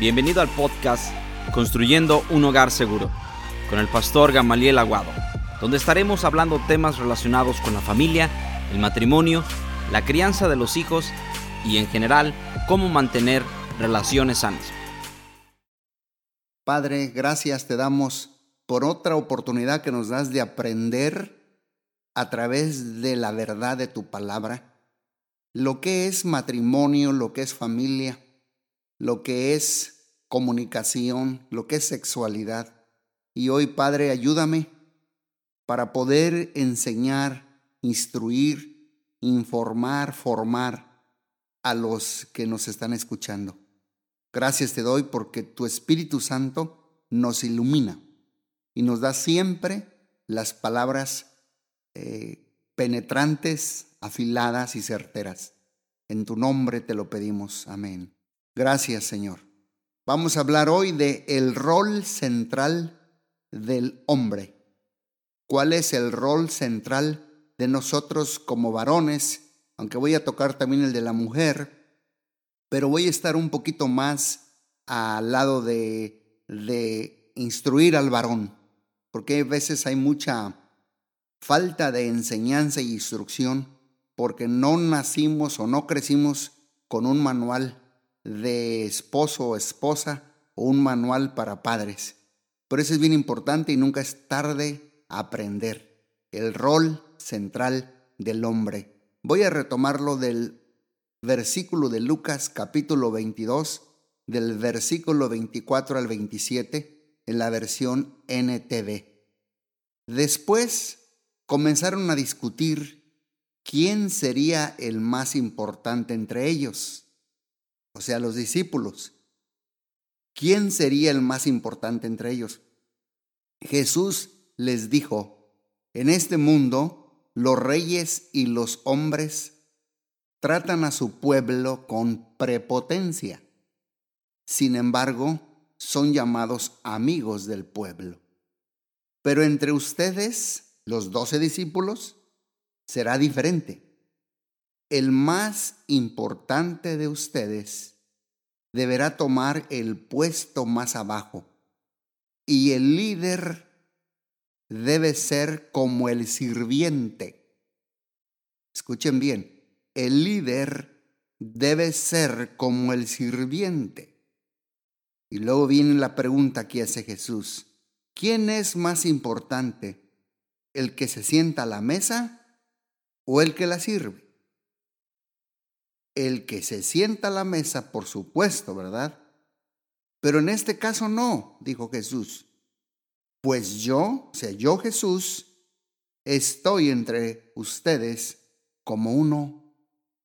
Bienvenido al podcast Construyendo un Hogar Seguro con el pastor Gamaliel Aguado, donde estaremos hablando temas relacionados con la familia, el matrimonio, la crianza de los hijos y en general cómo mantener relaciones sanas. Padre, gracias te damos por otra oportunidad que nos das de aprender a través de la verdad de tu palabra lo que es matrimonio, lo que es familia, lo que es comunicación, lo que es sexualidad. Y hoy, Padre, ayúdame para poder enseñar, instruir, informar, formar a los que nos están escuchando. Gracias te doy porque tu Espíritu Santo nos ilumina y nos da siempre las palabras eh, penetrantes, afiladas y certeras. En tu nombre te lo pedimos. Amén. Gracias, Señor. Vamos a hablar hoy de el rol central del hombre. ¿Cuál es el rol central de nosotros como varones? Aunque voy a tocar también el de la mujer, pero voy a estar un poquito más al lado de, de instruir al varón, porque a veces hay mucha falta de enseñanza y instrucción porque no nacimos o no crecimos con un manual de esposo o esposa o un manual para padres. Por eso es bien importante y nunca es tarde aprender el rol central del hombre. Voy a retomarlo del versículo de Lucas capítulo 22, del versículo 24 al 27 en la versión NTV. Después comenzaron a discutir quién sería el más importante entre ellos o sea, los discípulos. ¿Quién sería el más importante entre ellos? Jesús les dijo, en este mundo los reyes y los hombres tratan a su pueblo con prepotencia. Sin embargo, son llamados amigos del pueblo. Pero entre ustedes, los doce discípulos, será diferente el más importante de ustedes deberá tomar el puesto más abajo y el líder debe ser como el sirviente. Escuchen bien, el líder debe ser como el sirviente. Y luego viene la pregunta que hace Jesús. ¿Quién es más importante? ¿El que se sienta a la mesa o el que la sirve? El que se sienta a la mesa, por supuesto, ¿verdad? Pero en este caso no, dijo Jesús. Pues yo, o sea, yo Jesús, estoy entre ustedes como uno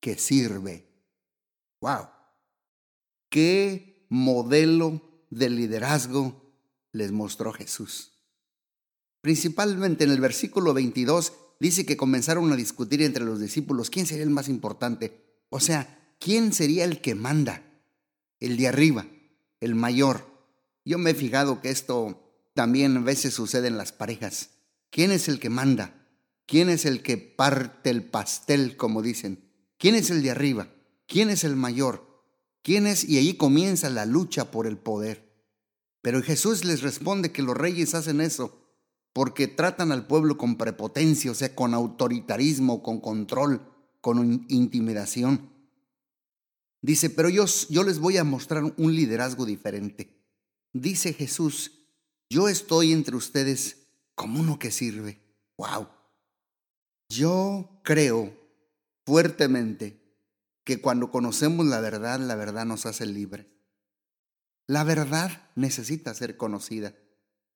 que sirve. ¡Wow! ¿Qué modelo de liderazgo les mostró Jesús? Principalmente en el versículo 22 dice que comenzaron a discutir entre los discípulos quién sería el más importante. O sea, ¿quién sería el que manda? El de arriba, el mayor. Yo me he fijado que esto también a veces sucede en las parejas. ¿Quién es el que manda? ¿Quién es el que parte el pastel, como dicen? ¿Quién es el de arriba? ¿Quién es el mayor? ¿Quién es? Y ahí comienza la lucha por el poder. Pero Jesús les responde que los reyes hacen eso porque tratan al pueblo con prepotencia, o sea, con autoritarismo, con control, con intimidación. Dice, pero yo, yo les voy a mostrar un liderazgo diferente. Dice Jesús, yo estoy entre ustedes como uno que sirve. ¡Wow! Yo creo fuertemente que cuando conocemos la verdad, la verdad nos hace libres. La verdad necesita ser conocida.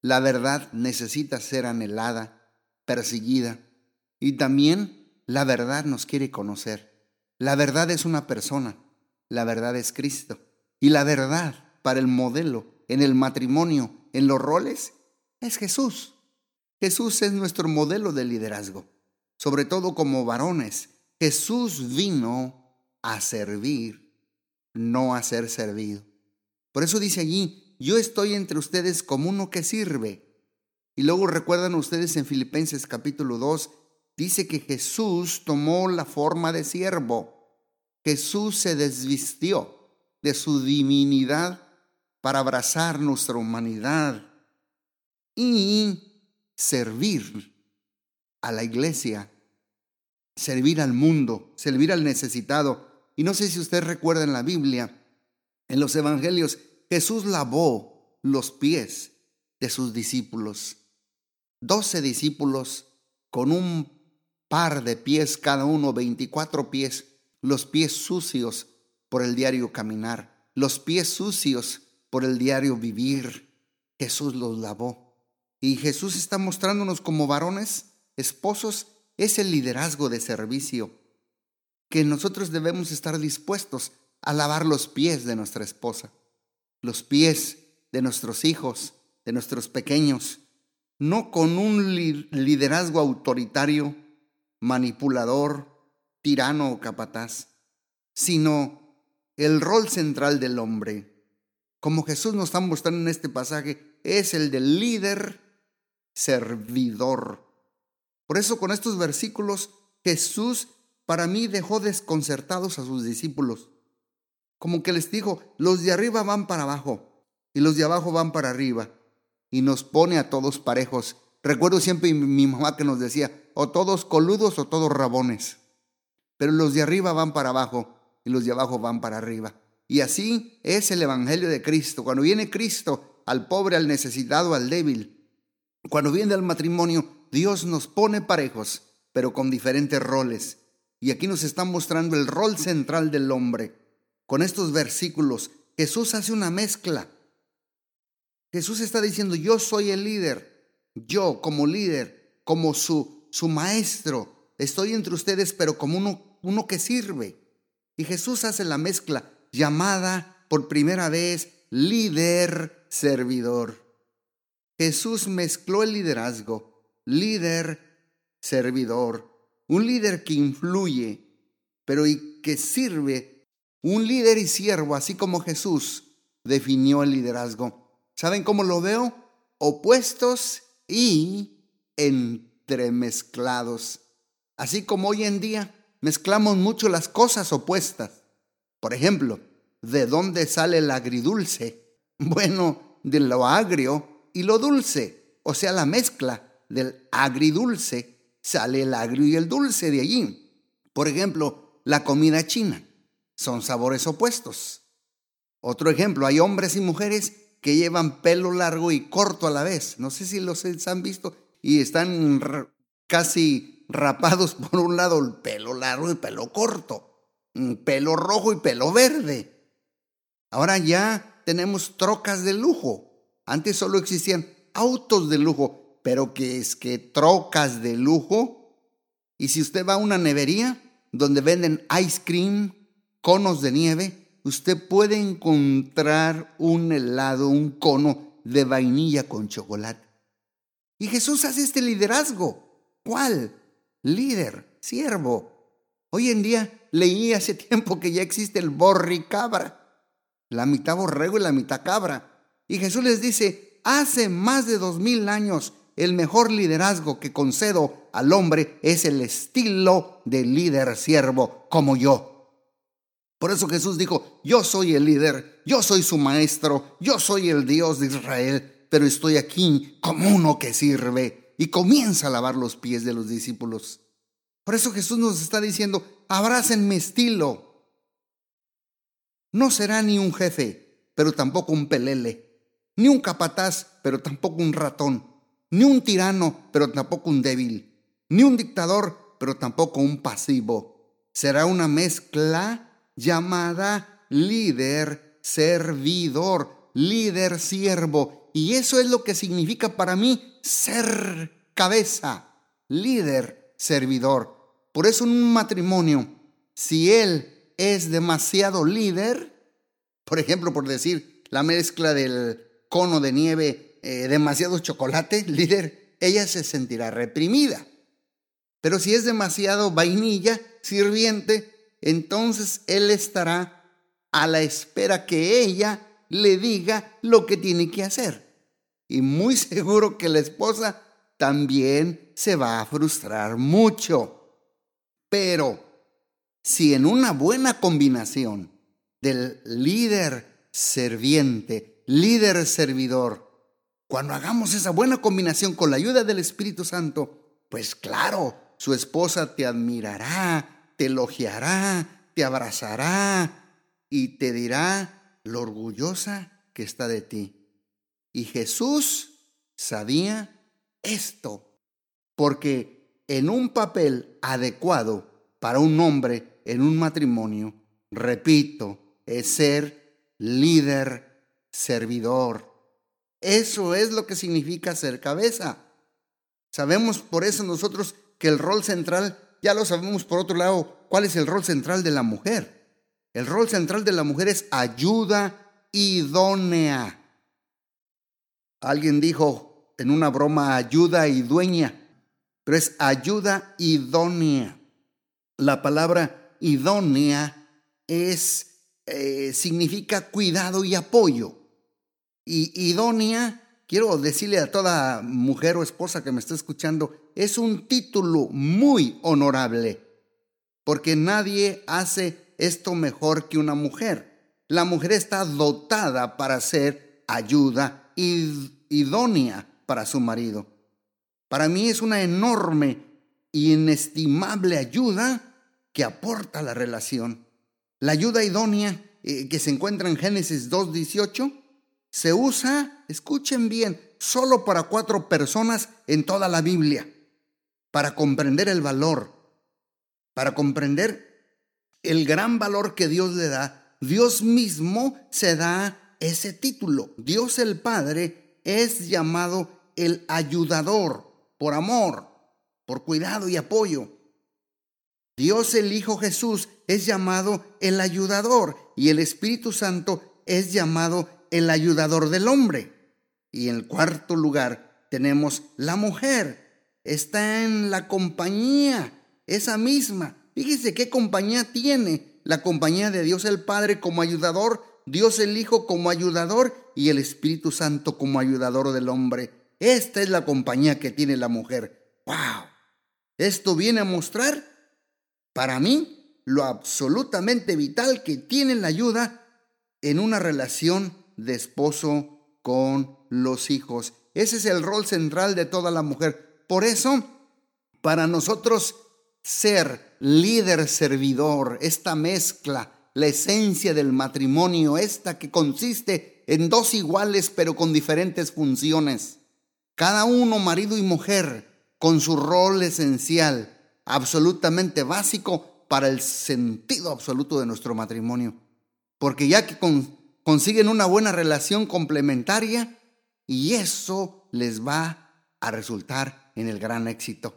La verdad necesita ser anhelada, perseguida. Y también la verdad nos quiere conocer. La verdad es una persona. La verdad es Cristo. Y la verdad para el modelo, en el matrimonio, en los roles, es Jesús. Jesús es nuestro modelo de liderazgo, sobre todo como varones. Jesús vino a servir, no a ser servido. Por eso dice allí, yo estoy entre ustedes como uno que sirve. Y luego recuerdan ustedes en Filipenses capítulo 2, dice que Jesús tomó la forma de siervo. Jesús se desvistió de su divinidad para abrazar nuestra humanidad y servir a la iglesia, servir al mundo, servir al necesitado. Y no sé si usted recuerda en la Biblia, en los evangelios, Jesús lavó los pies de sus discípulos. Doce discípulos con un par de pies cada uno, veinticuatro pies, los pies sucios por el diario caminar, los pies sucios por el diario vivir. Jesús los lavó. Y Jesús está mostrándonos como varones, esposos, ese liderazgo de servicio, que nosotros debemos estar dispuestos a lavar los pies de nuestra esposa, los pies de nuestros hijos, de nuestros pequeños, no con un liderazgo autoritario, manipulador, tirano o capataz, sino el rol central del hombre, como Jesús nos está mostrando en este pasaje, es el del líder servidor. Por eso con estos versículos Jesús para mí dejó desconcertados a sus discípulos. Como que les dijo, los de arriba van para abajo y los de abajo van para arriba. Y nos pone a todos parejos. Recuerdo siempre mi mamá que nos decía, o todos coludos o todos rabones. Pero los de arriba van para abajo y los de abajo van para arriba. Y así es el Evangelio de Cristo. Cuando viene Cristo al pobre, al necesitado, al débil, cuando viene al matrimonio, Dios nos pone parejos, pero con diferentes roles. Y aquí nos está mostrando el rol central del hombre. Con estos versículos, Jesús hace una mezcla. Jesús está diciendo, yo soy el líder. Yo como líder, como su, su maestro, estoy entre ustedes, pero como uno, uno que sirve. Y Jesús hace la mezcla llamada por primera vez líder servidor. Jesús mezcló el liderazgo líder, servidor, un líder que influye, pero y que sirve, un líder y siervo, así como Jesús definió el liderazgo. ¿Saben cómo lo veo? Opuestos y entremezclados. Así como hoy en día mezclamos mucho las cosas opuestas. Por ejemplo, ¿de dónde sale el agridulce? Bueno, de lo agrio y lo dulce, o sea, la mezcla del agridulce sale el agrio y el dulce de allí. Por ejemplo, la comida china. Son sabores opuestos. Otro ejemplo, hay hombres y mujeres que llevan pelo largo y corto a la vez. No sé si los han visto y están casi rapados por un lado el pelo largo y pelo corto, pelo rojo y pelo verde. Ahora ya tenemos trocas de lujo. Antes solo existían autos de lujo pero que es que trocas de lujo. Y si usted va a una nevería donde venden ice cream, conos de nieve, usted puede encontrar un helado, un cono de vainilla con chocolate. Y Jesús hace este liderazgo. ¿Cuál? Líder, siervo. Hoy en día leí hace tiempo que ya existe el borricabra, la mitad borrego y la mitad cabra. Y Jesús les dice, hace más de dos mil años el mejor liderazgo que concedo al hombre es el estilo de líder siervo como yo. Por eso Jesús dijo, yo soy el líder, yo soy su maestro, yo soy el Dios de Israel, pero estoy aquí como uno que sirve y comienza a lavar los pies de los discípulos. Por eso Jesús nos está diciendo, abracen mi estilo. No será ni un jefe, pero tampoco un pelele, ni un capataz, pero tampoco un ratón ni un tirano, pero tampoco un débil, ni un dictador, pero tampoco un pasivo. Será una mezcla llamada líder servidor, líder siervo. Y eso es lo que significa para mí ser cabeza, líder servidor. Por eso en un matrimonio, si él es demasiado líder, por ejemplo, por decir la mezcla del cono de nieve eh, demasiado chocolate, líder, ella se sentirá reprimida. Pero si es demasiado vainilla, sirviente, entonces él estará a la espera que ella le diga lo que tiene que hacer. Y muy seguro que la esposa también se va a frustrar mucho. Pero si en una buena combinación del líder serviente líder servidor. Cuando hagamos esa buena combinación con la ayuda del Espíritu Santo, pues claro, su esposa te admirará, te elogiará, te abrazará y te dirá lo orgullosa que está de ti. Y Jesús sabía esto, porque en un papel adecuado para un hombre en un matrimonio, repito, es ser líder, servidor. Eso es lo que significa ser cabeza. Sabemos por eso nosotros que el rol central, ya lo sabemos por otro lado, cuál es el rol central de la mujer. El rol central de la mujer es ayuda idónea. Alguien dijo en una broma ayuda y dueña, pero es ayuda idónea. La palabra idónea es, eh, significa cuidado y apoyo. Y idónea, quiero decirle a toda mujer o esposa que me está escuchando, es un título muy honorable, porque nadie hace esto mejor que una mujer. La mujer está dotada para ser ayuda idónea para su marido. Para mí es una enorme y inestimable ayuda que aporta la relación. La ayuda idónea eh, que se encuentra en Génesis 2.18 se usa, escuchen bien, solo para cuatro personas en toda la Biblia, para comprender el valor, para comprender el gran valor que Dios le da. Dios mismo se da ese título. Dios el Padre es llamado el ayudador por amor, por cuidado y apoyo. Dios el Hijo Jesús es llamado el ayudador y el Espíritu Santo es llamado el ayudador del hombre. Y en cuarto lugar tenemos la mujer. Está en la compañía, esa misma. Fíjese qué compañía tiene. La compañía de Dios el Padre como ayudador Dios el Hijo como ayudador y el Espíritu Santo como ayudador del hombre. Esta es la compañía que tiene la mujer. ¡Wow! Esto viene a mostrar, para mí, lo absolutamente vital que tiene la ayuda en una relación de esposo con los hijos. Ese es el rol central de toda la mujer. Por eso, para nosotros ser líder servidor, esta mezcla la esencia del matrimonio, esta que consiste en dos iguales pero con diferentes funciones. Cada uno, marido y mujer, con su rol esencial, absolutamente básico para el sentido absoluto de nuestro matrimonio. Porque ya que consiguen una buena relación complementaria, y eso les va a resultar en el gran éxito.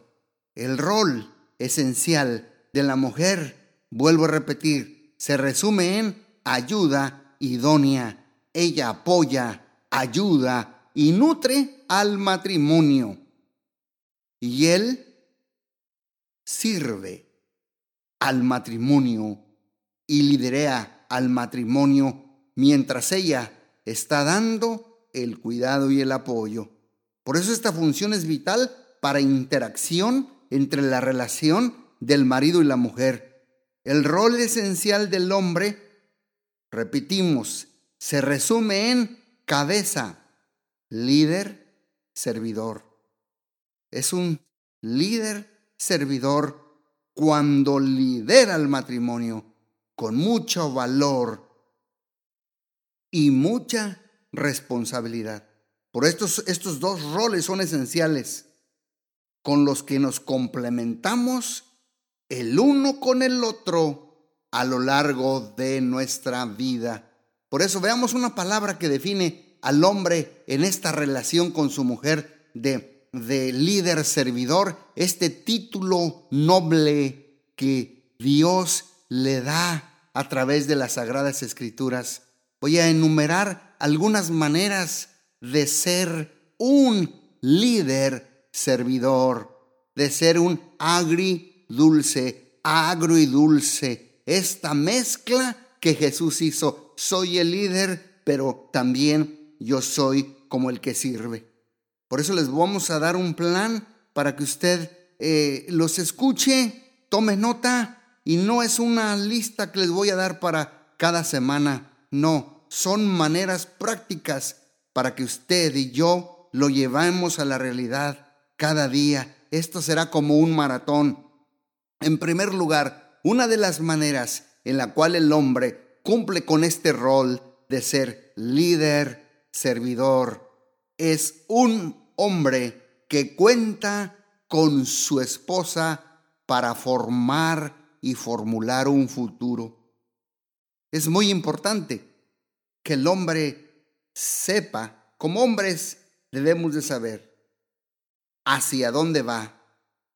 El rol esencial de la mujer, vuelvo a repetir, se resume en ayuda idónea. Ella apoya, ayuda y nutre al matrimonio. Y él sirve al matrimonio y lidera al matrimonio mientras ella está dando el cuidado y el apoyo. Por eso esta función es vital para interacción entre la relación del marido y la mujer el rol esencial del hombre, repetimos, se resume en cabeza, líder, servidor. Es un líder, servidor, cuando lidera el matrimonio con mucho valor y mucha responsabilidad. Por estos, estos dos roles son esenciales con los que nos complementamos el uno con el otro a lo largo de nuestra vida. Por eso veamos una palabra que define al hombre en esta relación con su mujer de, de líder servidor, este título noble que Dios le da a través de las sagradas escrituras. Voy a enumerar algunas maneras de ser un líder servidor, de ser un agri dulce, agro y dulce. Esta mezcla que Jesús hizo. Soy el líder, pero también yo soy como el que sirve. Por eso les vamos a dar un plan para que usted eh, los escuche, tome nota y no es una lista que les voy a dar para cada semana. No, son maneras prácticas para que usted y yo lo llevemos a la realidad cada día. Esto será como un maratón. En primer lugar, una de las maneras en la cual el hombre cumple con este rol de ser líder, servidor, es un hombre que cuenta con su esposa para formar y formular un futuro. Es muy importante que el hombre sepa, como hombres debemos de saber hacia dónde va,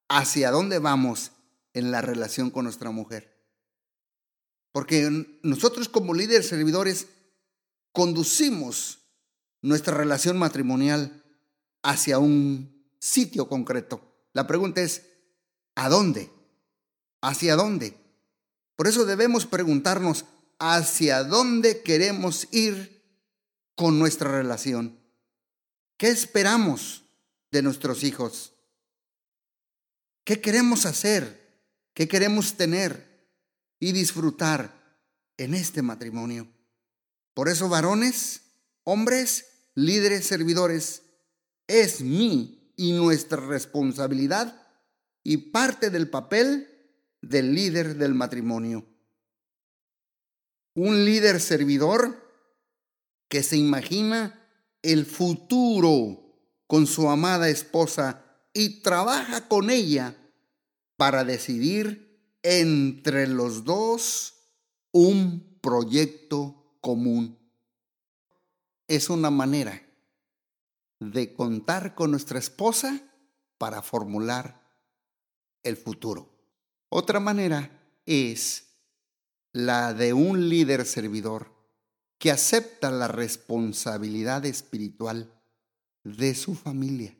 hacia dónde vamos en la relación con nuestra mujer. Porque nosotros como líderes servidores conducimos nuestra relación matrimonial hacia un sitio concreto. La pregunta es, ¿a dónde? ¿Hacia dónde? Por eso debemos preguntarnos, hacia dónde queremos ir con nuestra relación. ¿Qué esperamos de nuestros hijos? ¿Qué queremos hacer? ¿Qué queremos tener y disfrutar en este matrimonio? Por eso, varones, hombres, líderes, servidores, es mi y nuestra responsabilidad y parte del papel del líder del matrimonio un líder servidor que se imagina el futuro con su amada esposa y trabaja con ella para decidir entre los dos un proyecto común. Es una manera de contar con nuestra esposa para formular el futuro. Otra manera es la de un líder servidor que acepta la responsabilidad espiritual de su familia.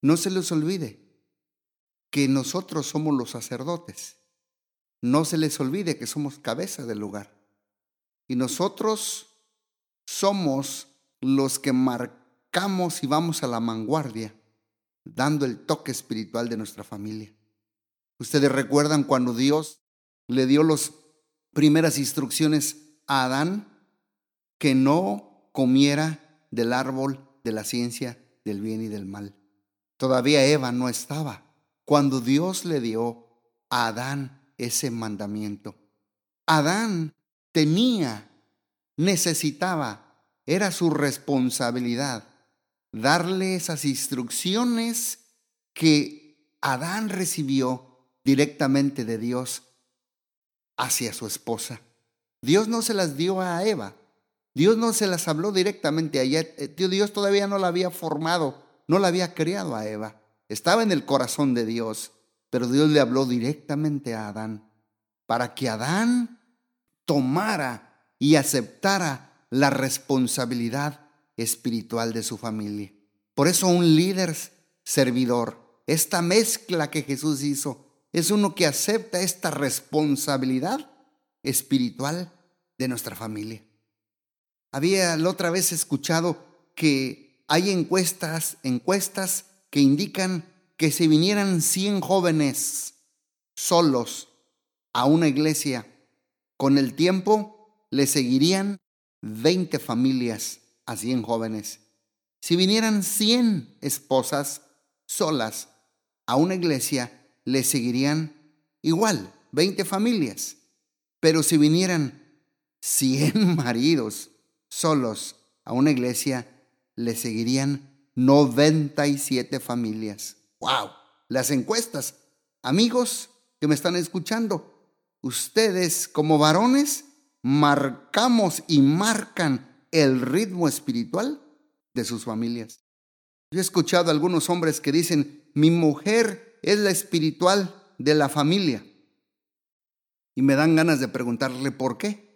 No se les olvide que nosotros somos los sacerdotes. No se les olvide que somos cabeza del lugar. Y nosotros somos los que marcamos y vamos a la vanguardia, dando el toque espiritual de nuestra familia. Ustedes recuerdan cuando Dios le dio los primeras instrucciones a Adán que no comiera del árbol de la ciencia del bien y del mal. Todavía Eva no estaba cuando Dios le dio a Adán ese mandamiento. Adán tenía, necesitaba, era su responsabilidad darle esas instrucciones que Adán recibió directamente de Dios hacia su esposa. Dios no se las dio a Eva. Dios no se las habló directamente a ella. Eh, Dios todavía no la había formado, no la había creado a Eva. Estaba en el corazón de Dios, pero Dios le habló directamente a Adán para que Adán tomara y aceptara la responsabilidad espiritual de su familia. Por eso un líder servidor, esta mezcla que Jesús hizo es uno que acepta esta responsabilidad espiritual de nuestra familia. Había la otra vez escuchado que hay encuestas, encuestas que indican que si vinieran 100 jóvenes solos a una iglesia, con el tiempo le seguirían 20 familias a 100 jóvenes. Si vinieran 100 esposas solas a una iglesia, le seguirían igual, 20 familias. Pero si vinieran 100 maridos solos a una iglesia, le seguirían 97 familias. ¡Wow! Las encuestas. Amigos que me están escuchando, ustedes como varones marcamos y marcan el ritmo espiritual de sus familias. Yo he escuchado a algunos hombres que dicen, mi mujer es la espiritual de la familia. Y me dan ganas de preguntarle por qué.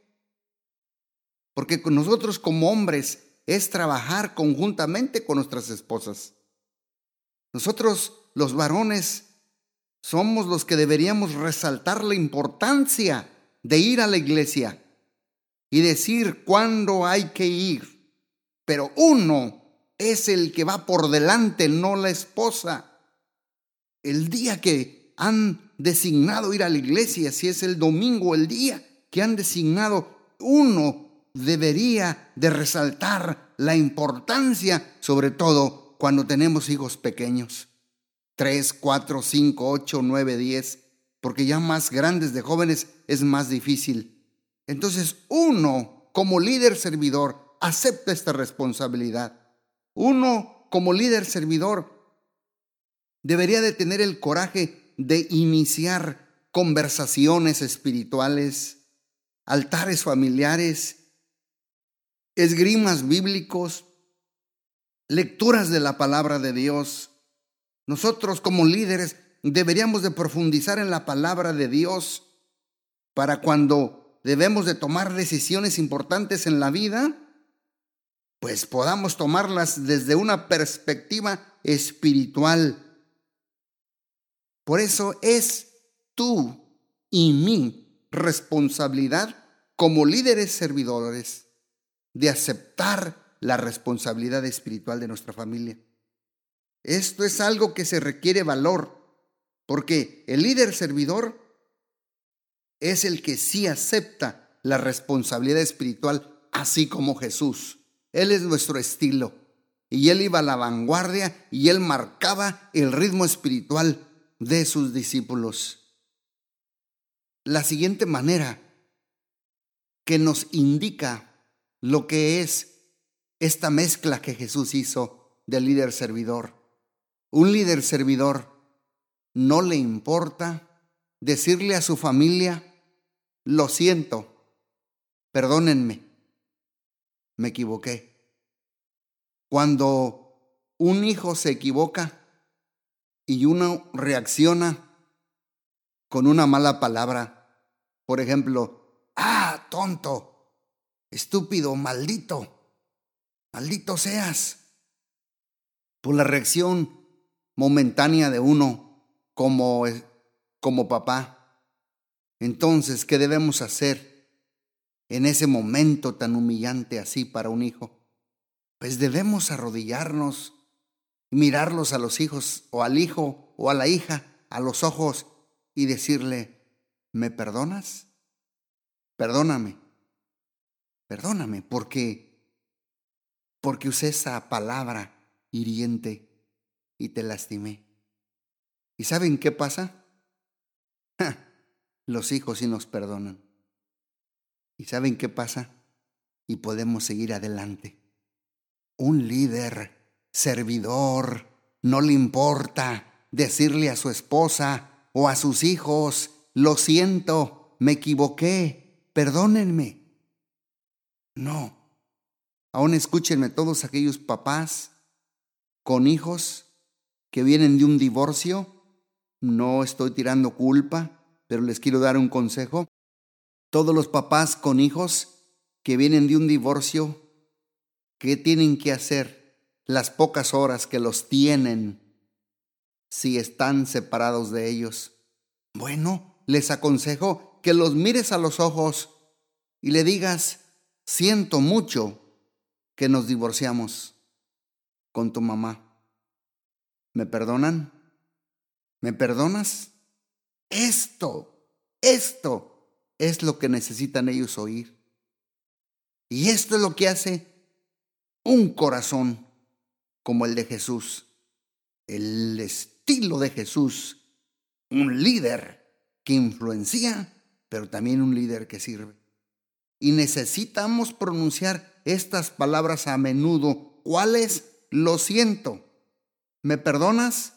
Porque nosotros como hombres es trabajar conjuntamente con nuestras esposas. Nosotros los varones somos los que deberíamos resaltar la importancia de ir a la iglesia y decir cuándo hay que ir. Pero uno es el que va por delante, no la esposa el día que han designado ir a la iglesia, si es el domingo, el día que han designado, uno debería de resaltar la importancia, sobre todo cuando tenemos hijos pequeños. Tres, cuatro, cinco, ocho, nueve, diez, porque ya más grandes de jóvenes es más difícil. Entonces uno, como líder servidor, acepta esta responsabilidad. Uno, como líder servidor, debería de tener el coraje de iniciar conversaciones espirituales, altares familiares, esgrimas bíblicos, lecturas de la palabra de Dios. Nosotros como líderes deberíamos de profundizar en la palabra de Dios para cuando debemos de tomar decisiones importantes en la vida, pues podamos tomarlas desde una perspectiva espiritual. Por eso es tú y mi responsabilidad como líderes servidores de aceptar la responsabilidad espiritual de nuestra familia. Esto es algo que se requiere valor, porque el líder servidor es el que sí acepta la responsabilidad espiritual, así como Jesús. Él es nuestro estilo, y él iba a la vanguardia y él marcaba el ritmo espiritual de sus discípulos. La siguiente manera que nos indica lo que es esta mezcla que Jesús hizo de líder servidor. Un líder servidor no le importa decirle a su familia, lo siento, perdónenme, me equivoqué. Cuando un hijo se equivoca y uno reacciona con una mala palabra, por ejemplo, ah, tonto, estúpido, maldito, maldito seas. Por la reacción momentánea de uno como, como papá. Entonces, ¿qué debemos hacer en ese momento tan humillante así para un hijo? Pues debemos arrodillarnos y mirarlos a los hijos o al hijo o a la hija a los ojos y decirle, ¿me perdonas? Perdóname perdóname porque porque usé esa palabra hiriente y te lastimé. ¿Y saben qué pasa? los hijos sí nos perdonan. ¿Y saben qué pasa? Y podemos seguir adelante. Un líder, servidor, no le importa decirle a su esposa o a sus hijos, lo siento, me equivoqué, perdónenme. No. Aún escúchenme todos aquellos papás con hijos que vienen de un divorcio. No estoy tirando culpa, pero les quiero dar un consejo. Todos los papás con hijos que vienen de un divorcio, ¿qué tienen que hacer las pocas horas que los tienen si están separados de ellos? Bueno, les aconsejo que los mires a los ojos y le digas, siento mucho que nos divorciamos con tu mamá. ¿Me perdonan? ¿Me perdonas? Esto, esto es lo que necesitan ellos oír. Y esto es lo que hace un corazón como el de Jesús, el estilo de Jesús, un líder que influencia, pero también un líder que sirve. Y necesitamos pronunciar estas palabras a menudo. ¿Cuáles? Lo siento. ¿Me perdonas?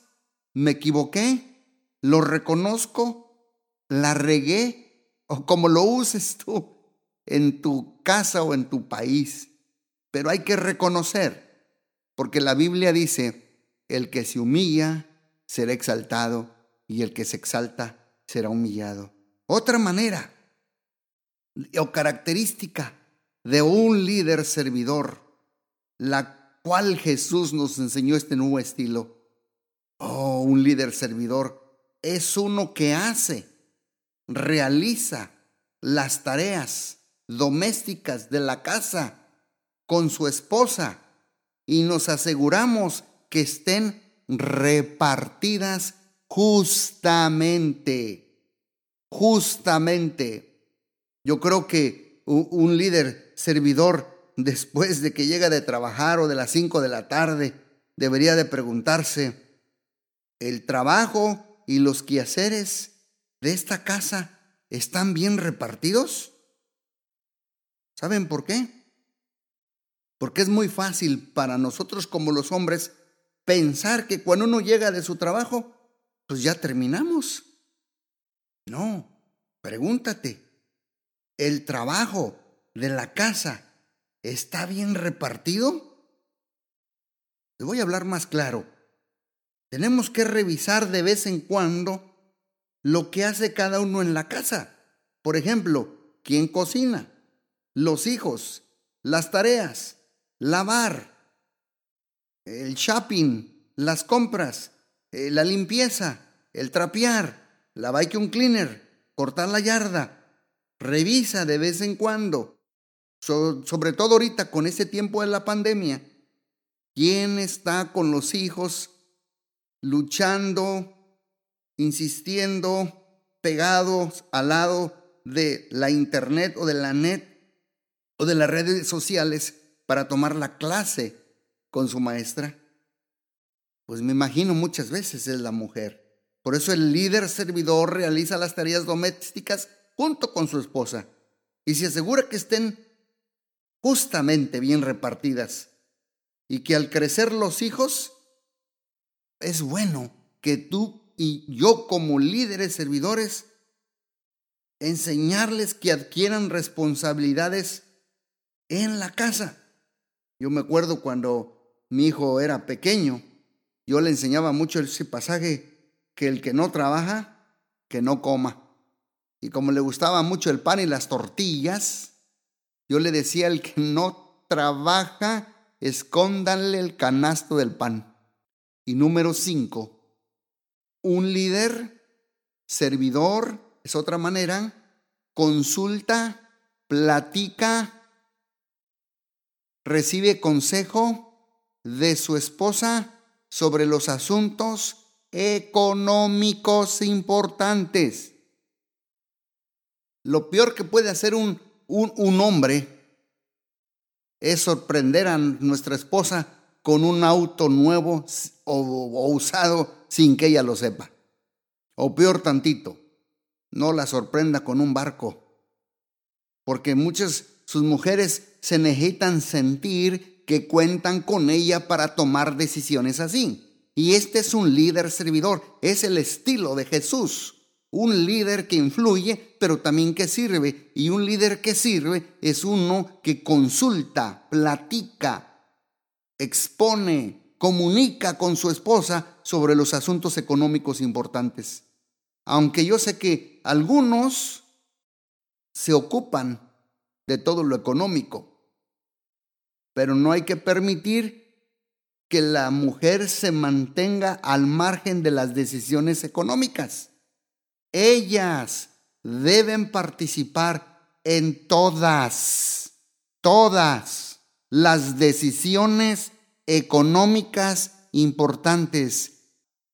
¿Me equivoqué? ¿Lo reconozco? ¿La regué? O como lo uses tú en tu casa o en tu país. Pero hay que reconocer, porque la Biblia dice, el que se humilla será exaltado y el que se exalta será humillado. Otra manera o característica de un líder servidor, la cual Jesús nos enseñó este nuevo estilo. Oh, un líder servidor es uno que hace, realiza las tareas domésticas de la casa con su esposa y nos aseguramos que estén repartidas justamente, justamente yo creo que un líder servidor, después de que llega de trabajar o de las 5 de la tarde, debería de preguntarse, ¿el trabajo y los quehaceres de esta casa están bien repartidos? ¿Saben por qué? Porque es muy fácil para nosotros como los hombres pensar que cuando uno llega de su trabajo, pues ya terminamos. No, pregúntate, ¿el trabajo de la casa está bien repartido? Les voy a hablar más claro. Tenemos que revisar de vez en cuando lo que hace cada uno en la casa. Por ejemplo, ¿quién cocina? Los hijos, las tareas, lavar, el shopping, las compras, eh, la limpieza, el trapear, la vacuum cleaner, cortar la yarda. Revisa de vez en cuando, sobre todo ahorita con ese tiempo de la pandemia, quién está con los hijos luchando, insistiendo, pegados al lado de la internet o de la net o de las redes sociales para tomar la clase con su maestra? Pues me imagino muchas veces es la mujer. Por eso el líder servidor realiza las tareas domésticas junto con su esposa y se asegura que estén justamente bien repartidas y que al crecer los hijos es bueno que tú y yo como líderes servidores enseñarles que adquieran responsabilidades en la casa. Yo me acuerdo cuando mi hijo era pequeño, yo le enseñaba mucho ese pasaje que el que no trabaja, que no coma. Y como le gustaba mucho el pan y las tortillas, yo le decía el que no trabaja, escóndanle el canasto del pan. Y número cinco, un líder, servidor, es otra manera, consulta, platica, recibe consejo de su esposa sobre los asuntos económicos importantes. Lo peor que puede hacer un, un, hombre es sorprender a nuestra esposa con un auto nuevo o, usado sin que ella lo sepa. O peor tantito, no la sorprenda con un barco. Porque muchas sus mujeres se necesitan sentir que cuentan con ella para tomar decisiones así. Y este es un líder servidor, es el estilo de Jesús. Un líder que influye, pero también que sirve. Y un líder que sirve es uno que consulta, platica, expone, comunica con su esposa sobre los asuntos económicos importantes. Aunque yo sé que algunos se ocupan de todo lo económico, pero no hay que permitir que la mujer se mantenga al margen de las decisiones económicas. Ellas deben participar en todas, todas las decisiones económicas importantes.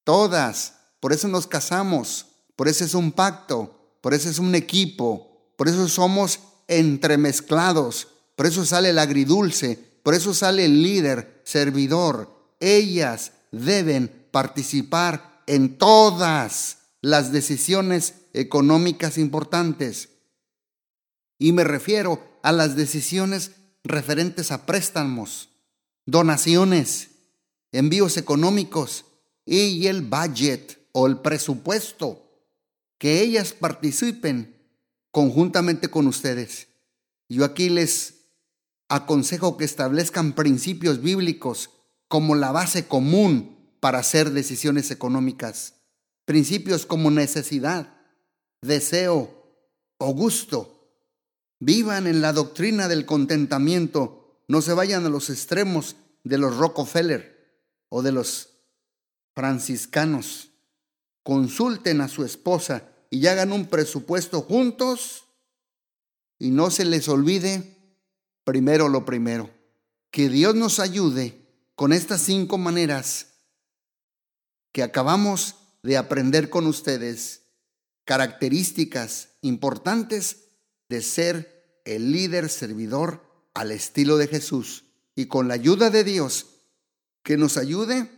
Todas. Por eso nos casamos, por eso es un pacto, por eso es un equipo, por eso somos entremezclados, por eso sale el agridulce, por eso sale el líder, servidor. Ellas deben participar en todas las decisiones económicas importantes. Y me refiero a las decisiones referentes a préstamos, donaciones, envíos económicos y el budget o el presupuesto. Que ellas participen conjuntamente con ustedes. Yo aquí les aconsejo que establezcan principios bíblicos como la base común para hacer decisiones económicas. Principios como necesidad, deseo o gusto. Vivan en la doctrina del contentamiento. No se vayan a los extremos de los Rockefeller o de los franciscanos. Consulten a su esposa y hagan un presupuesto juntos y no se les olvide primero lo primero. Que Dios nos ayude con estas cinco maneras que acabamos de aprender con ustedes, características importantes de ser el líder servidor al estilo de Jesús y con la ayuda de Dios, que nos ayude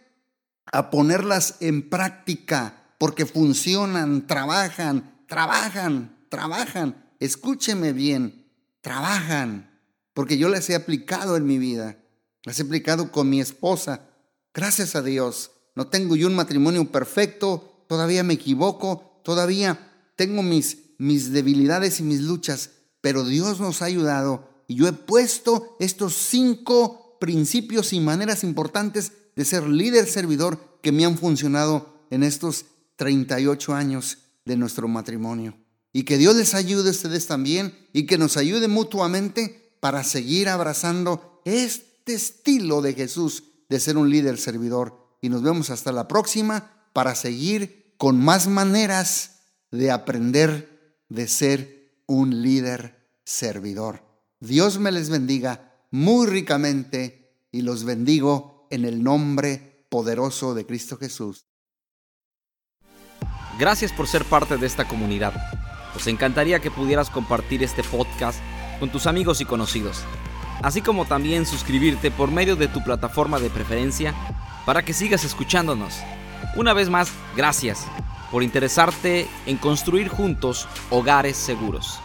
a ponerlas en práctica, porque funcionan, trabajan, trabajan, trabajan. Escúcheme bien, trabajan, porque yo las he aplicado en mi vida, las he aplicado con mi esposa. Gracias a Dios, no tengo yo un matrimonio perfecto, todavía me equivoco, todavía tengo mis, mis debilidades y mis luchas, pero Dios nos ha ayudado y yo he puesto estos cinco principios y maneras importantes de ser líder servidor que me han funcionado en estos 38 años de nuestro matrimonio. Y que Dios les ayude a ustedes también y que nos ayude mutuamente para seguir abrazando este estilo de Jesús de ser un líder servidor. Y nos vemos hasta la próxima para seguir con más maneras de aprender de ser un líder servidor. Dios me les bendiga muy ricamente y los bendigo en el nombre poderoso de Cristo Jesús. Gracias por ser parte de esta comunidad. Nos encantaría que pudieras compartir este podcast con tus amigos y conocidos, así como también suscribirte por medio de tu plataforma de preferencia para que sigas escuchándonos. Una vez más, gracias por interesarte en construir juntos hogares seguros.